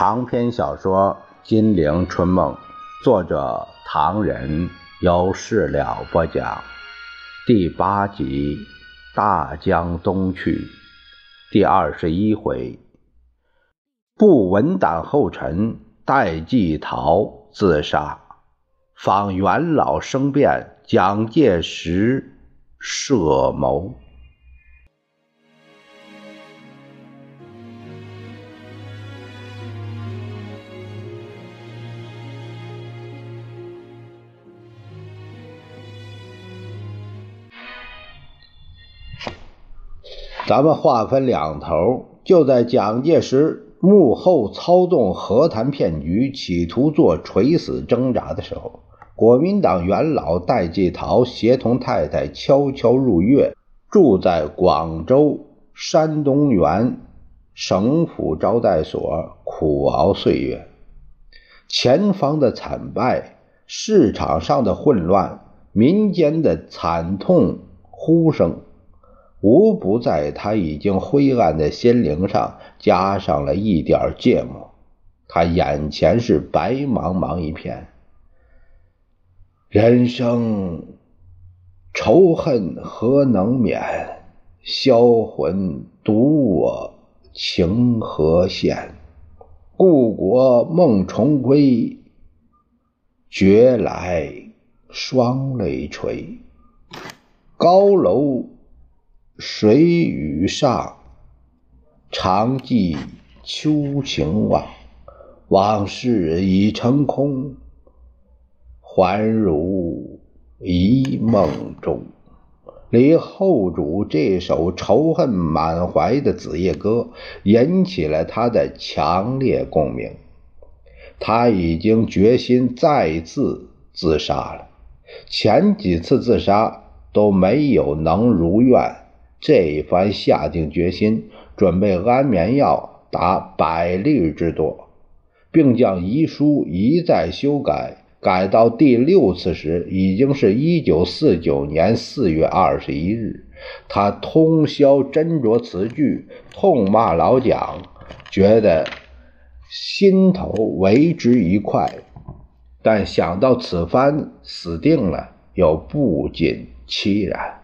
长篇小说《金陵春梦》，作者唐人，由事了播讲，第八集《大江东去》，第二十一回，不闻党后尘，戴季陶自杀，访元老生变，蒋介石设谋。咱们话分两头，就在蒋介石幕后操纵和谈骗局，企图做垂死挣扎的时候，国民党元老戴季陶协同太太悄悄入粤，住在广州山东园省府招待所，苦熬岁月。前方的惨败，市场上的混乱，民间的惨痛呼声。无不在他已经灰暗的心灵上加上了一点芥末。他眼前是白茫茫一片，人生仇恨何能免？销魂独我情何限？故国梦重归，觉来双泪垂。高楼。水雨上，常记秋情往。往事已成空，还如一梦中。李后主这首仇恨满怀的《子夜歌》引起了他的强烈共鸣。他已经决心再次自杀了，前几次自杀都没有能如愿。这一番下定决心，准备安眠药达百粒之多，并将遗书一再修改，改到第六次时，已经是一九四九年四月二十一日。他通宵斟酌词句，痛骂老蒋，觉得心头为之一快，但想到此番死定了，又不禁凄然。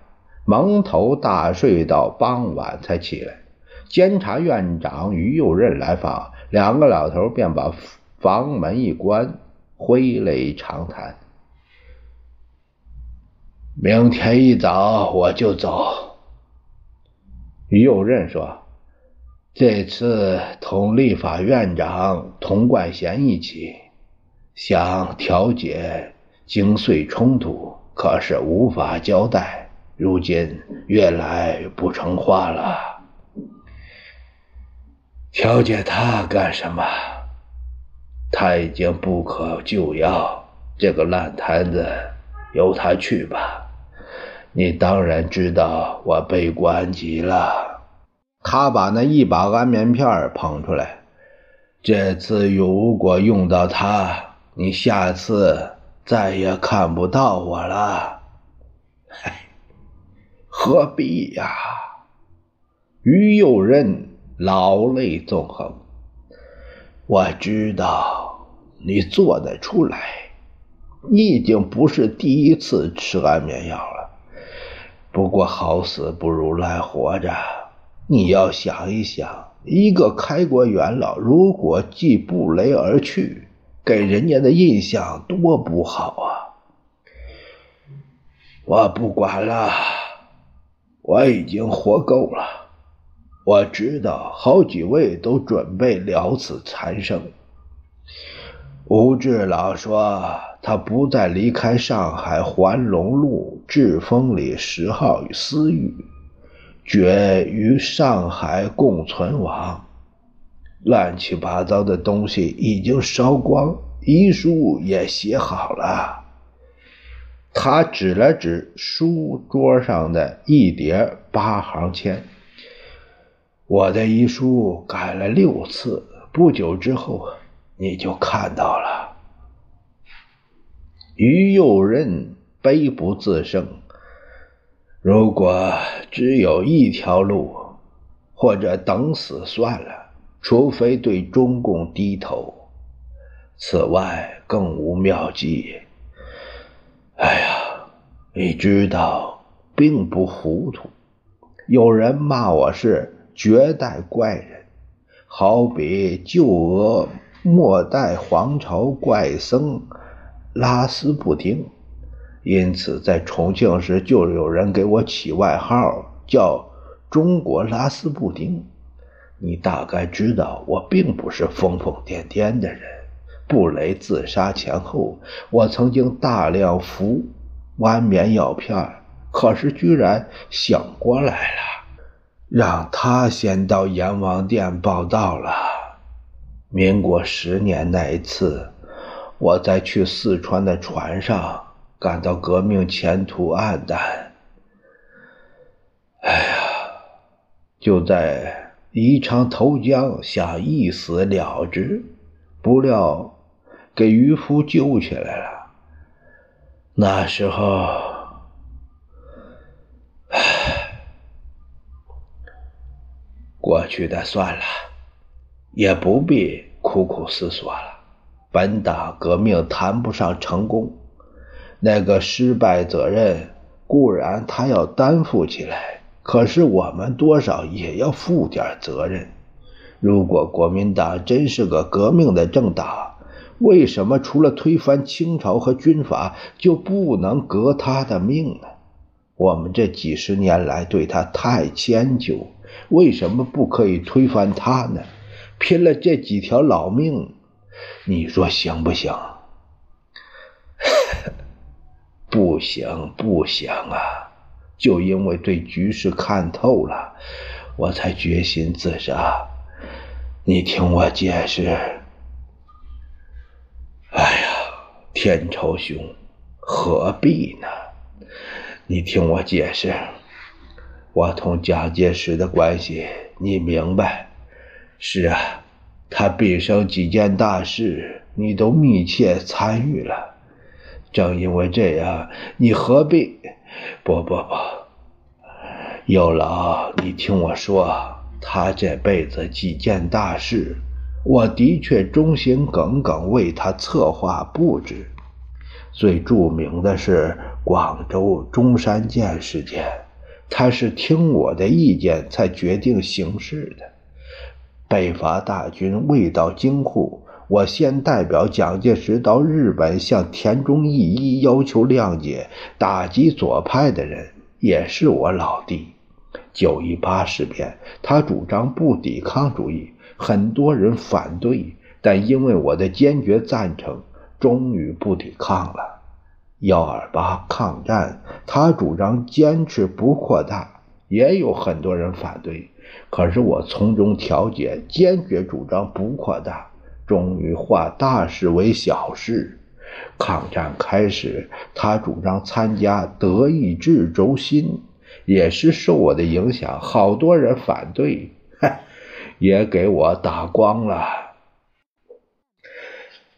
蒙头大睡到傍晚才起来，监察院长于右任来访，两个老头便把房门一关，挥泪长谈。明天一早我就走。于右任说：“这次同立法院长童冠贤一起，想调解京穗冲突，可是无法交代。”如今越来不成话了，调解他干什么？他已经不可救药，这个烂摊子由他去吧。你当然知道我悲观极了。他把那一把安眠片捧出来，这次如果用到它，你下次再也看不到我了。嗨。何必呀？于右任老泪纵横。我知道你做得出来，你已经不是第一次吃安眠药了。不过好死不如赖活着，你要想一想，一个开国元老如果既不雷而去，给人家的印象多不好啊！我不管了。我已经活够了，我知道好几位都准备了此残生。吴志老说，他不再离开上海环龙路志峰里十号与私域，决与上海共存亡。乱七八糟的东西已经烧光，遗书也写好了。他指了指书桌上的一叠八行签，我的遗书改了六次，不久之后你就看到了。于右任悲不自胜，如果只有一条路，或者等死算了，除非对中共低头，此外更无妙计。哎呀，你知道，并不糊涂。有人骂我是绝代怪人，好比旧俄末代皇朝怪僧拉斯布丁。因此，在重庆时就有人给我起外号，叫“中国拉斯布丁”。你大概知道，我并不是疯疯癫癫的人。布雷自杀前后，我曾经大量服安眠药片，可是居然醒过来了。让他先到阎王殿报道了。民国十年那一次，我在去四川的船上，感到革命前途黯淡。哎呀，就在。宜昌投江，想一死了之，不料给渔夫救起来了。那时候，唉，过去的算了，也不必苦苦思索了。本党革命谈不上成功，那个失败责任固然他要担负起来。可是我们多少也要负点责任。如果国民党真是个革命的政党，为什么除了推翻清朝和军阀，就不能革他的命呢？我们这几十年来对他太迁就，为什么不可以推翻他呢？拼了这几条老命，你说行不行？不行，不行啊！就因为对局势看透了，我才决心自杀。你听我解释。哎呀，天朝兄，何必呢？你听我解释。我同蒋介石的关系，你明白？是啊，他毕生几件大事，你都密切参与了。正因为这样，你何必？不不不，有劳你听我说，他这辈子几件大事，我的确忠心耿耿为他策划布置。最著名的是广州中山舰事件，他是听我的意见才决定行事的。北伐大军未到京沪。我先代表蒋介石到日本向田中义一要求谅解，打击左派的人也是我老弟。九一八事变，他主张不抵抗主义，很多人反对，但因为我的坚决赞成，终于不抵抗了。幺二八抗战，他主张坚持不扩大，也有很多人反对，可是我从中调解，坚决主张不扩大。终于化大事为小事。抗战开始，他主张参加德意志轴心，也是受我的影响。好多人反对，也给我打光了。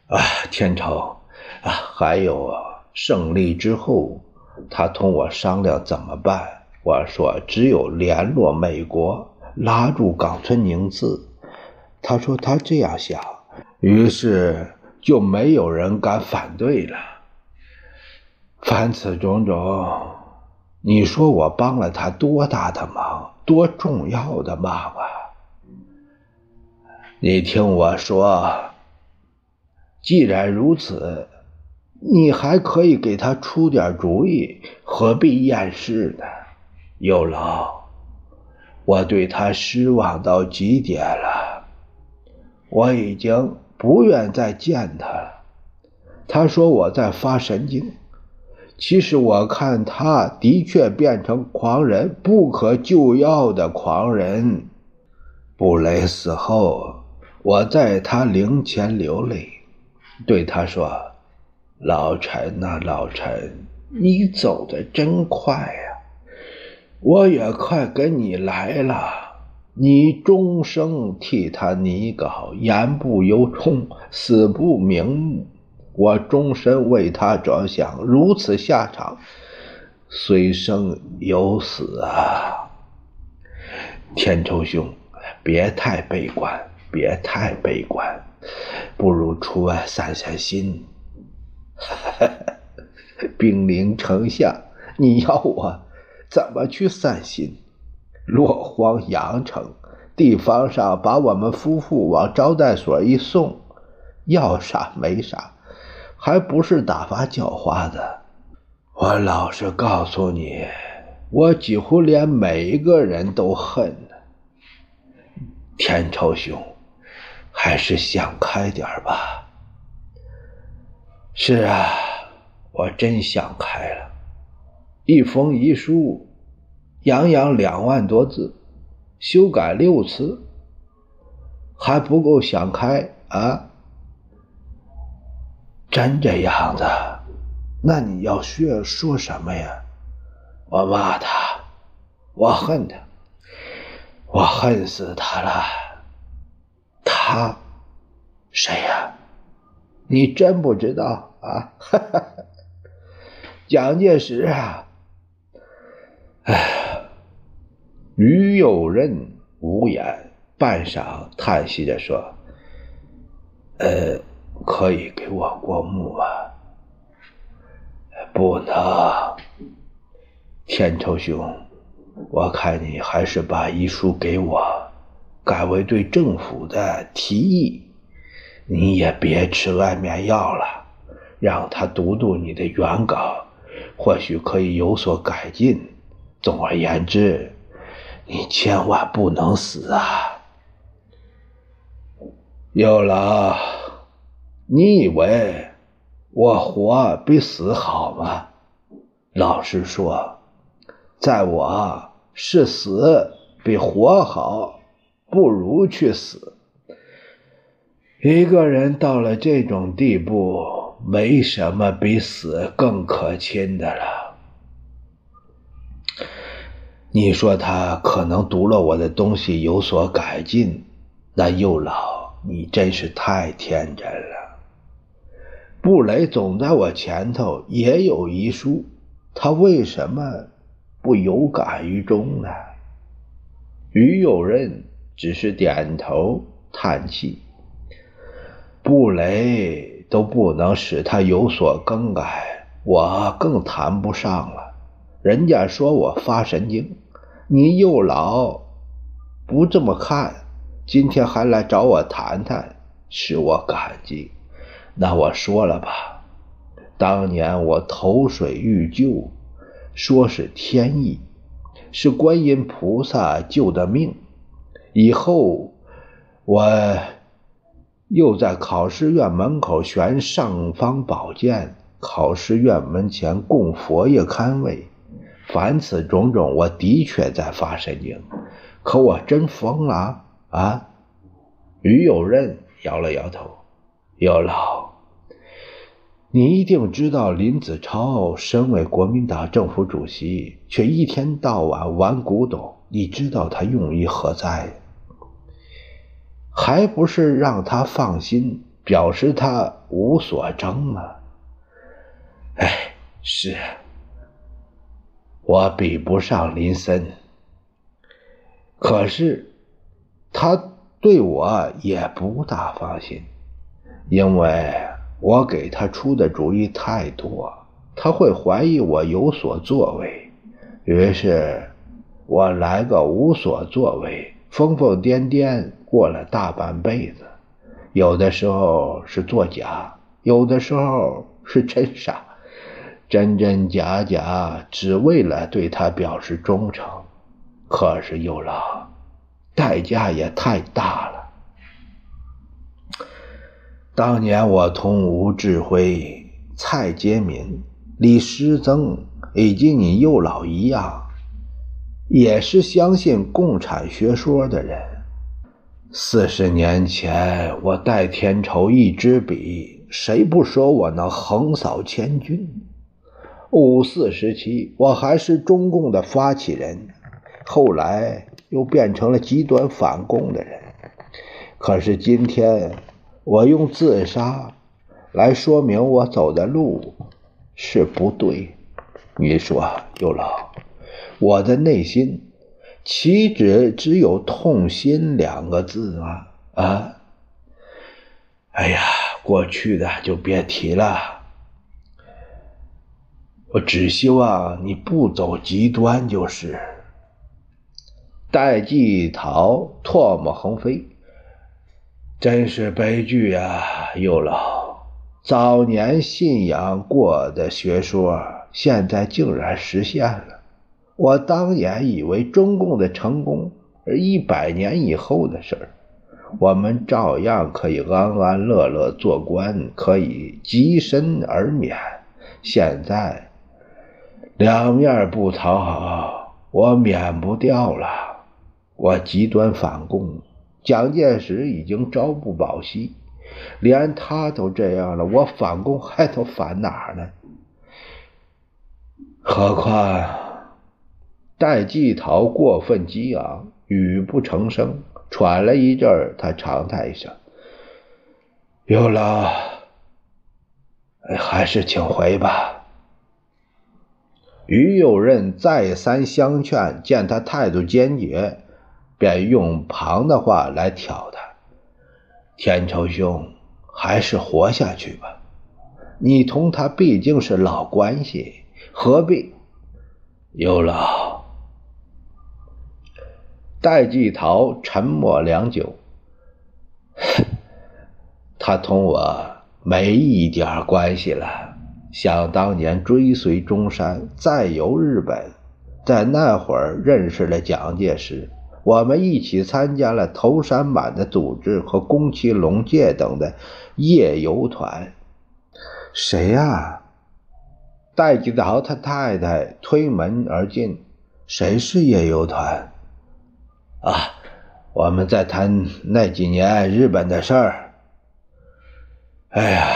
啊，天朝啊，还有胜利之后，他同我商量怎么办。我说只有联络美国，拉住冈村宁次。他说他这样想。于是就没有人敢反对了。凡此种种，你说我帮了他多大的忙，多重要的忙啊！你听我说，既然如此，你还可以给他出点主意，何必掩饰呢？有劳，我对他失望到极点了，我已经。不愿再见他了。他说我在发神经。其实我看他的确变成狂人，不可救药的狂人。布雷死后，我在他灵前流泪，对他说：“老陈呐，老陈，你走的真快呀！我也快跟你来了。”你终生替他拟稿，言不由衷，死不瞑目。我终身为他着想，如此下场，虽生犹死啊！天仇兄，别太悲观，别太悲观，不如出外散散心。兵临城下，你要我怎么去散心？落荒阳城，地方上把我们夫妇往招待所一送，要啥没啥，还不是打发叫花子？我老实告诉你，我几乎连每一个人都恨呢。天朝兄，还是想开点吧。是啊，我真想开了。一封遗书，洋洋两万多字，修改六次，还不够想开啊？真这样子？那你要说说什么呀？我骂他，我恨他，我恨死他了。他谁呀？你真不知道啊？哈哈蒋介石啊！哎，于右任无言，半晌叹息着说：“呃，可以给我过目吗？”不能，天仇兄，我看你还是把遗书给我，改为对政府的提议。你也别吃安眠药了，让他读读你的原稿，或许可以有所改进。总而言之，你千万不能死啊！有劳，你以为？我活比死好吗？老实说，在我是死比活好，不如去死。一个人到了这种地步，没什么比死更可亲的了。你说他可能读了我的东西有所改进，那幼老，你真是太天真了。布雷总在我前头也有遗书，他为什么不有感于衷呢？于右任只是点头叹气。布雷都不能使他有所更改，我更谈不上了。人家说我发神经，你又老不这么看，今天还来找我谈谈，使我感激。那我说了吧，当年我投水欲救，说是天意，是观音菩萨救的命。以后我又在考试院门口悬尚方宝剑，考试院门前供佛爷看位。凡此种种，我的确在发神经。可我真疯了啊！于有任摇了摇头，有老。你一定知道，林子超身为国民党政府主席，却一天到晚玩古董。你知道他用意何在？还不是让他放心，表示他无所争吗？哎，是，我比不上林森，可是他对我也不大放心，因为。我给他出的主意太多，他会怀疑我有所作为。于是，我来个无所作为，疯疯癫癫过了大半辈子。有的时候是作假，有的时候是真傻，真真假假，只为了对他表示忠诚。可是又老，代价也太大了。当年我同吴志辉、蔡杰敏、李时增以及你幼老一样，也是相信共产学说的人。四十年前，我代天仇一支笔，谁不说我能横扫千军？五四时期，我还是中共的发起人，后来又变成了极端反共的人。可是今天。我用自杀来说明我走的路是不对，你说，有老，我的内心岂止只有痛心两个字吗？啊？哎呀，过去的就别提了。我只希望你不走极端就是。戴季陶唾沫横飞，真是悲剧啊！幼老，早年信仰过的学说，现在竟然实现了。我当年以为中共的成功是一百年以后的事儿。我们照样可以安安乐乐做官，可以跻身而免。现在两面不讨好，我免不掉了。我极端反共，蒋介石已经朝不保夕，连他都这样了，我反共还都反哪呢？何况戴季陶过分激昂，语不成声。喘了一阵，他长叹一声：“有劳，还是请回吧。”于右任再三相劝，见他态度坚决，便用旁的话来挑他：“天仇兄，还是活下去吧。你同他毕竟是老关系，何必？”有劳。戴季陶沉默良久，他同我没一点关系了。想当年追随中山，再游日本，在那会儿认识了蒋介石，我们一起参加了头山版的组织和宫崎龙介等的夜游团。谁呀？戴季陶他太太推门而进。谁是夜游团？啊，我们在谈那几年日本的事儿。哎呀，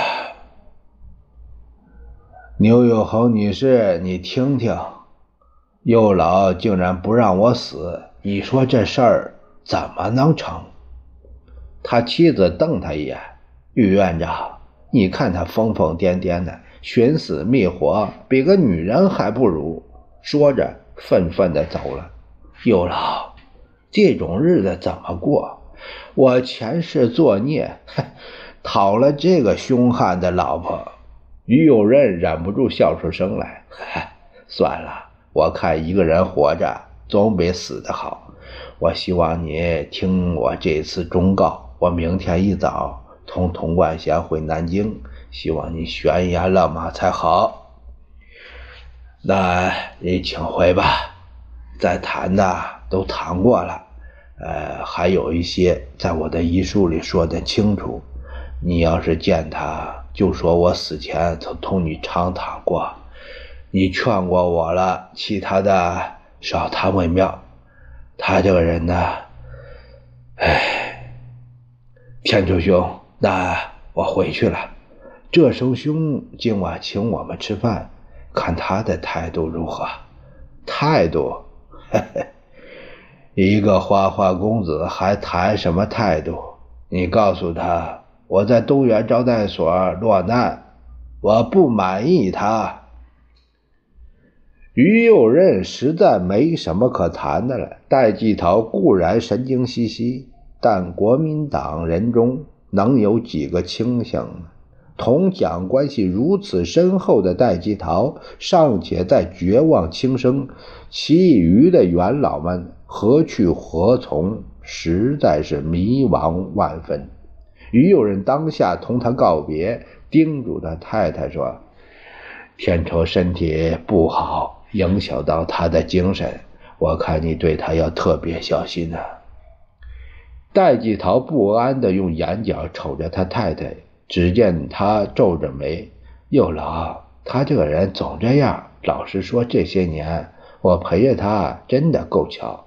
牛友侯女士，你听听，右老竟然不让我死，你说这事儿怎么能成？他妻子瞪他一眼，于院长，你看他疯疯癫癫的，寻死觅活，比个女人还不如。说着，愤愤的走了。右老。这种日子怎么过？我前世作孽，讨了这个凶悍的老婆。于右任忍不住笑出声来。算了，我看一个人活着总比死的好。我希望你听我这次忠告。我明天一早同童贯贤回南京，希望你悬崖勒马才好。那你请回吧，再谈的。都谈过了，呃，还有一些在我的遗书里说的清楚。你要是见他，就说我死前曾同你长谈过，你劝过我了，其他的少谈为妙。他这个人呢，哎，天柱兄，那我回去了。这首兄今晚请我们吃饭，看他的态度如何？态度，嘿嘿。一个花花公子还谈什么态度？你告诉他，我在东园招待所落难，我不满意他。于右任实在没什么可谈的了。戴季陶固然神经兮兮，但国民党人中能有几个清醒呢？同蒋关系如此深厚的戴季陶尚且在绝望轻生，其余的元老们。何去何从？实在是迷茫万分。于右任当下同他告别，叮嘱他太太说：“天仇身体不好，影响到他的精神，我看你对他要特别小心呐。”戴季陶不安地用眼角瞅着他太太，只见他皱着眉：“右老，他这个人总这样。老实说，这些年我陪着他，真的够巧。”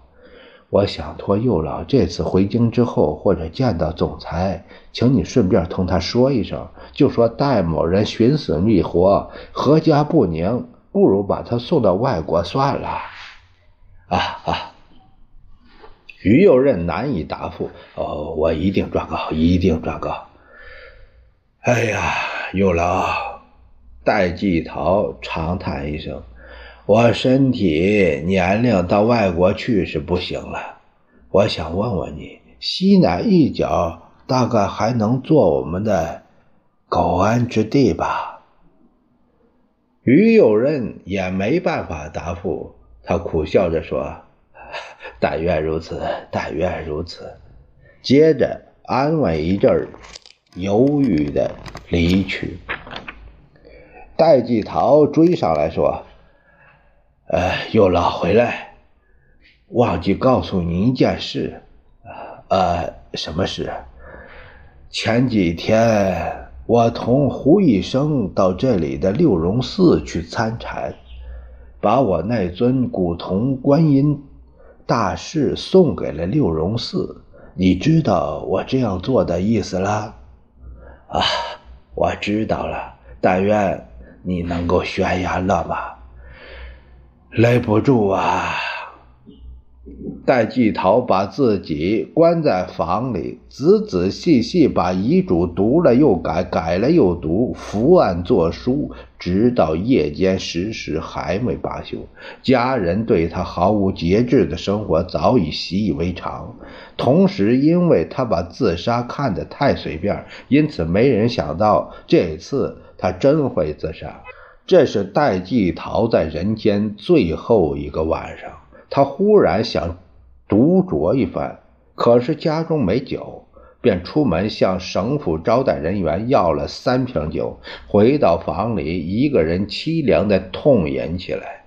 我想托右老这次回京之后，或者见到总裁，请你顺便同他说一声，就说戴某人寻死觅活，阖家不宁，不如把他送到外国算了。啊啊！于右任难以答复。哦，我一定转告，一定转告。哎呀，有劳，戴季陶长叹一声。我身体年龄到外国去是不行了，我想问问你，西南一角大概还能做我们的苟安之地吧。于友任也没办法答复，他苦笑着说：“ 但愿如此，但愿如此。”接着安慰一阵儿，犹豫的离去。戴季陶追上来说：“呃，又老回来，忘记告诉您一件事。呃，什么事？前几天我同胡医生到这里的六榕寺去参禅，把我那尊古铜观音大士送给了六榕寺。你知道我这样做的意思了？啊，我知道了。但愿。”你能够悬崖勒马，勒不住啊！戴季陶把自己关在房里，仔仔细细把遗嘱读了又改，改了又读，伏案作书，直到夜间十时还没罢休。家人对他毫无节制的生活早已习以为常，同时因为他把自杀看得太随便，因此没人想到这次。他真会自杀。这是戴季陶在人间最后一个晚上，他忽然想独酌一番，可是家中没酒，便出门向省府招待人员要了三瓶酒，回到房里，一个人凄凉的痛饮起来。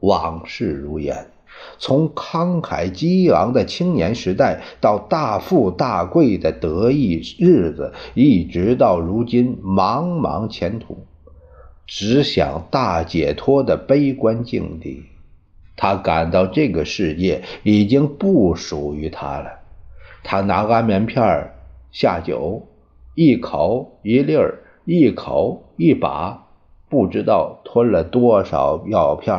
往事如烟，从慷慨激昂的青年时代到大富大贵的得意日子，一直到如今茫茫前途。只想大解脱的悲观境地，他感到这个世界已经不属于他了。他拿安眠片下酒，一口一粒儿，一口一把，不知道吞了多少药片。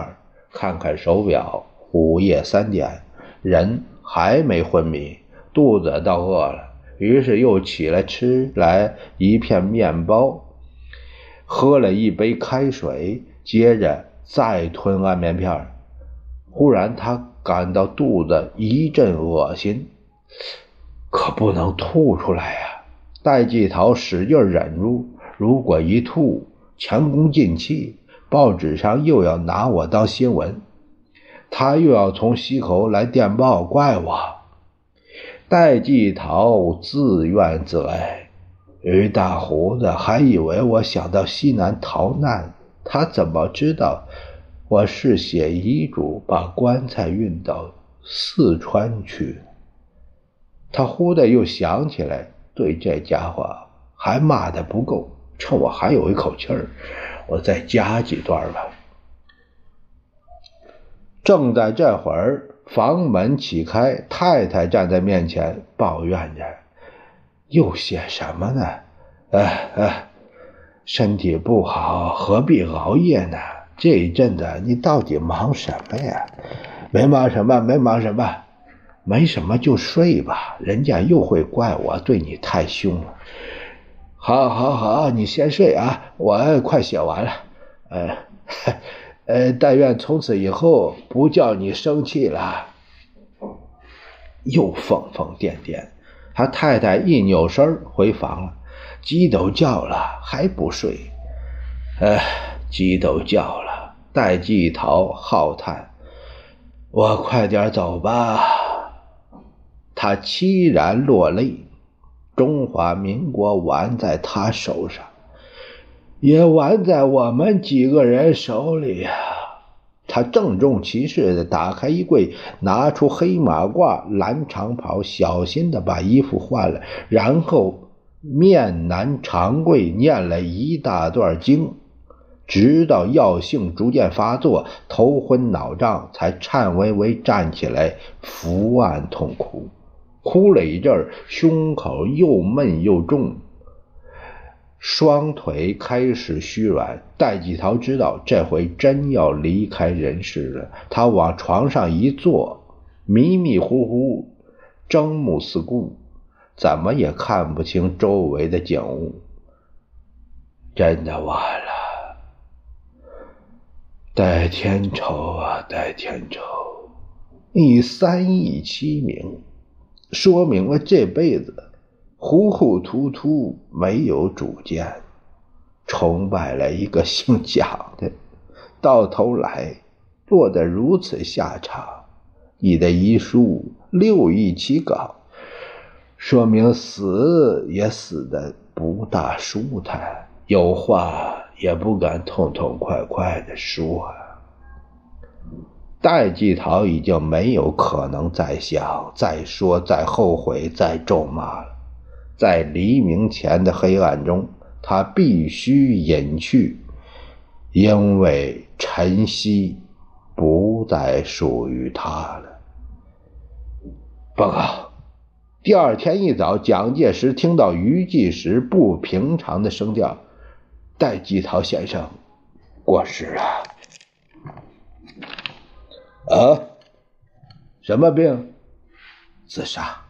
看看手表，午夜三点，人还没昏迷，肚子倒饿了，于是又起来吃来一片面包。喝了一杯开水，接着再吞安眠片忽然，他感到肚子一阵恶心，可不能吐出来呀！戴季陶使劲忍住，如果一吐，前功尽弃，报纸上又要拿我当新闻，他又要从西口来电报怪我。戴季陶自怨自艾。于大胡子还以为我想到西南逃难，他怎么知道我是写遗嘱把棺材运到四川去？他忽的又想起来，对这家伙还骂的不够，趁我还有一口气儿，我再加几段吧。正在这会儿，房门启开，太太站在面前，抱怨着。又写什么呢？哎哎，身体不好，何必熬夜呢？这一阵子你到底忙什么呀？没忙什么，没忙什么，没什么就睡吧。人家又会怪我对你太凶了。好，好，好，你先睡啊，我快写完了。呃，呃，但愿从此以后不叫你生气了。又疯疯癫癫。他太太一扭身回房了，鸡都叫了还不睡，哎，鸡都叫了。戴季陶浩叹：“我快点走吧。”他凄然落泪。中华民国玩在他手上，也玩在我们几个人手里呀。他郑重其事地打开衣柜，拿出黑马褂、蓝长袍，小心地把衣服换了，然后面南长跪，念了一大段经，直到药性逐渐发作，头昏脑胀，才颤巍巍站起来，伏案痛哭，哭了一阵胸口又闷又重。双腿开始虚软，戴季陶知道这回真要离开人世了。他往床上一坐，迷迷糊糊，睁目四顾，怎么也看不清周围的景物。真的完了，戴天仇啊，戴天仇！你三义凄名，说明了这辈子糊糊涂涂，没有主见，崇拜了一个姓蒋的，到头来落得如此下场。你的遗书六亿起稿，说明死也死的不大舒坦，有话也不敢痛痛快快的说。戴季陶已经没有可能再想、再说、再后悔、再咒骂了。在黎明前的黑暗中，他必须隐去，因为晨曦不再属于他了。报告。第二天一早，蒋介石听到余继时不平常的声调：“戴季陶先生过世了。”啊？什么病？自杀。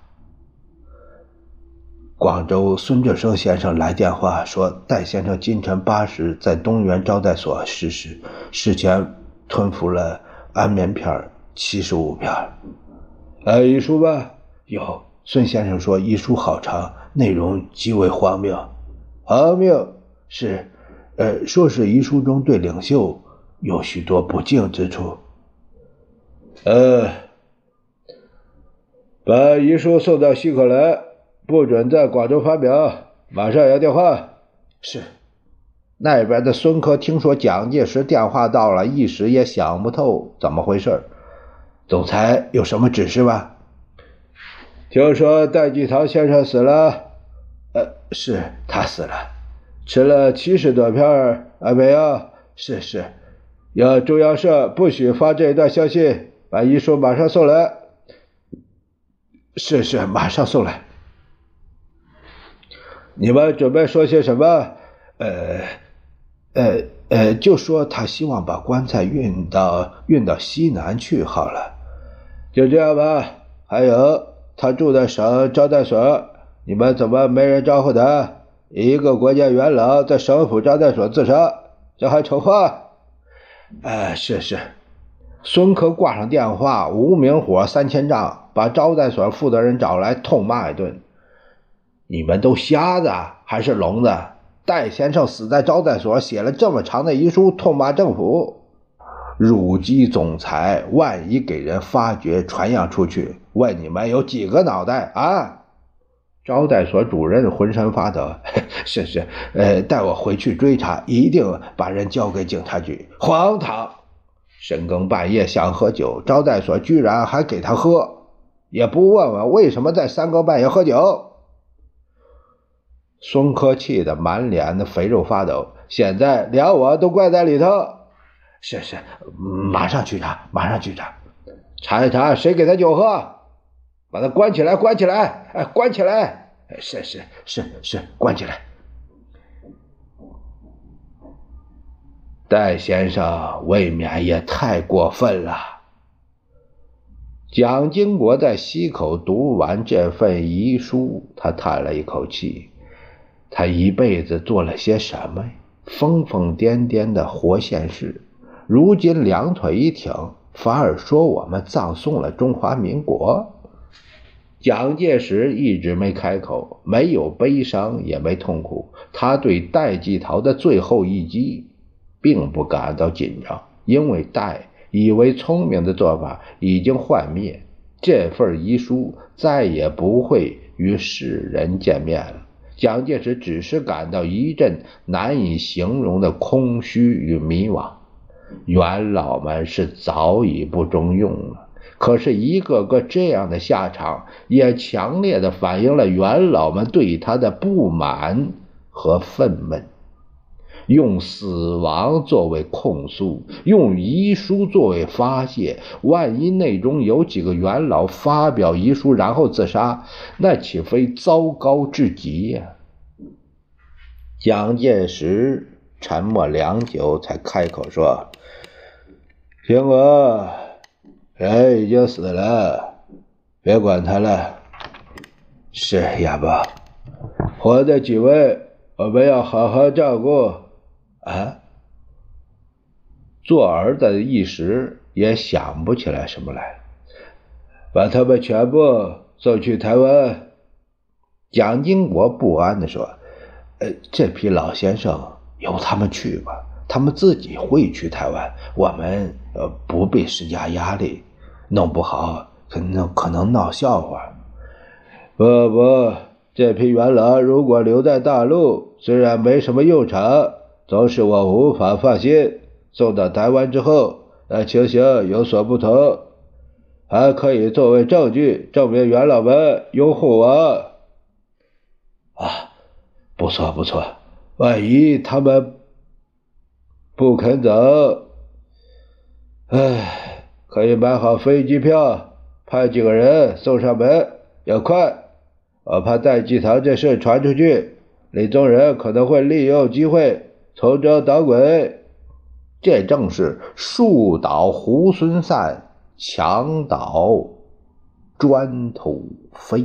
广州孙志生先生来电话说，戴先生今晨八时在东园招待所逝世，事前吞服了安眠片七十五片。呃，遗书吧？有。孙先生说遗书好长，内容极为荒谬。荒谬是，呃，说是遗书中对领袖有许多不敬之处。呃，把遗书送到西口来，不准在广州发表。马上要电话。是。那边的孙科听说蒋介石电话到了，一时也想不透怎么回事。总裁有什么指示吗？听说戴季陶先生死了。呃，是他死了，吃了七十多片安眠药。是是，要中央社不许发这一段消息。把遗书马上送来。是是，马上送来。你们准备说些什么？呃，呃呃，就说他希望把棺材运到运到西南去好了。就这样吧。还有，他住在省招待所，你们怎么没人招呼他？一个国家元老在省府招待所自杀，这还成话？呃，是是。孙科挂上电话，无名火三千丈，把招待所负责人找来痛骂一顿：“你们都瞎子还是聋子？戴先生死在招待所，写了这么长的遗书，痛骂政府，辱击总裁。万一给人发觉，传扬出去，问你们有几个脑袋啊？”招待所主任浑身发抖：“ 是是，呃，带我回去追查，一定把人交给警察局。”荒唐！深更半夜想喝酒，招待所居然还给他喝，也不问问为什么在三更半夜喝酒。孙科气得满脸的肥肉发抖，现在连我都怪在里头。是是，马上去查，马上去查，查一查谁给他酒喝，把他关起来，关起来，哎，关起来。是是是是，关起来。戴先生未免也太过分了。蒋经国在西口读完这份遗书，他叹了一口气：他一辈子做了些什么呀？疯疯癫癫的活现世，如今两腿一挺，反而说我们葬送了中华民国。蒋介石一直没开口，没有悲伤，也没痛苦。他对戴季陶的最后一击。并不感到紧张，因为戴以为聪明的做法已经幻灭，这份遗书再也不会与世人见面了。蒋介石只是感到一阵难以形容的空虚与迷惘。元老们是早已不中用了，可是一个个这样的下场，也强烈的反映了元老们对他的不满和愤懑。用死亡作为控诉，用遗书作为发泄。万一内中有几个元老发表遗书然后自杀，那岂非糟糕至极呀？蒋介石沉默良久，才开口说：“听我，人已经死了，别管他了。是哑巴，活的几位，我们要好好照顾。”啊！做儿子一时也想不起来什么来，把他们全部送去台湾。蒋经国不安地说：“呃，这批老先生由他们去吧，他们自己会去台湾，我们呃不必施加压力，弄不好可能可能闹笑话。”不不，这批元老如果留在大陆，虽然没什么用场，总是我无法放心。送到台湾之后，那情形有所不同，还可以作为证据证明元老们拥护我。啊，不错不错，万一他们不肯走，唉，可以买好飞机票，派几个人送上门，要快。我怕戴季堂这事传出去，李宗仁可能会利用机会从中捣鬼。这正是树倒猢狲散，墙倒砖头飞。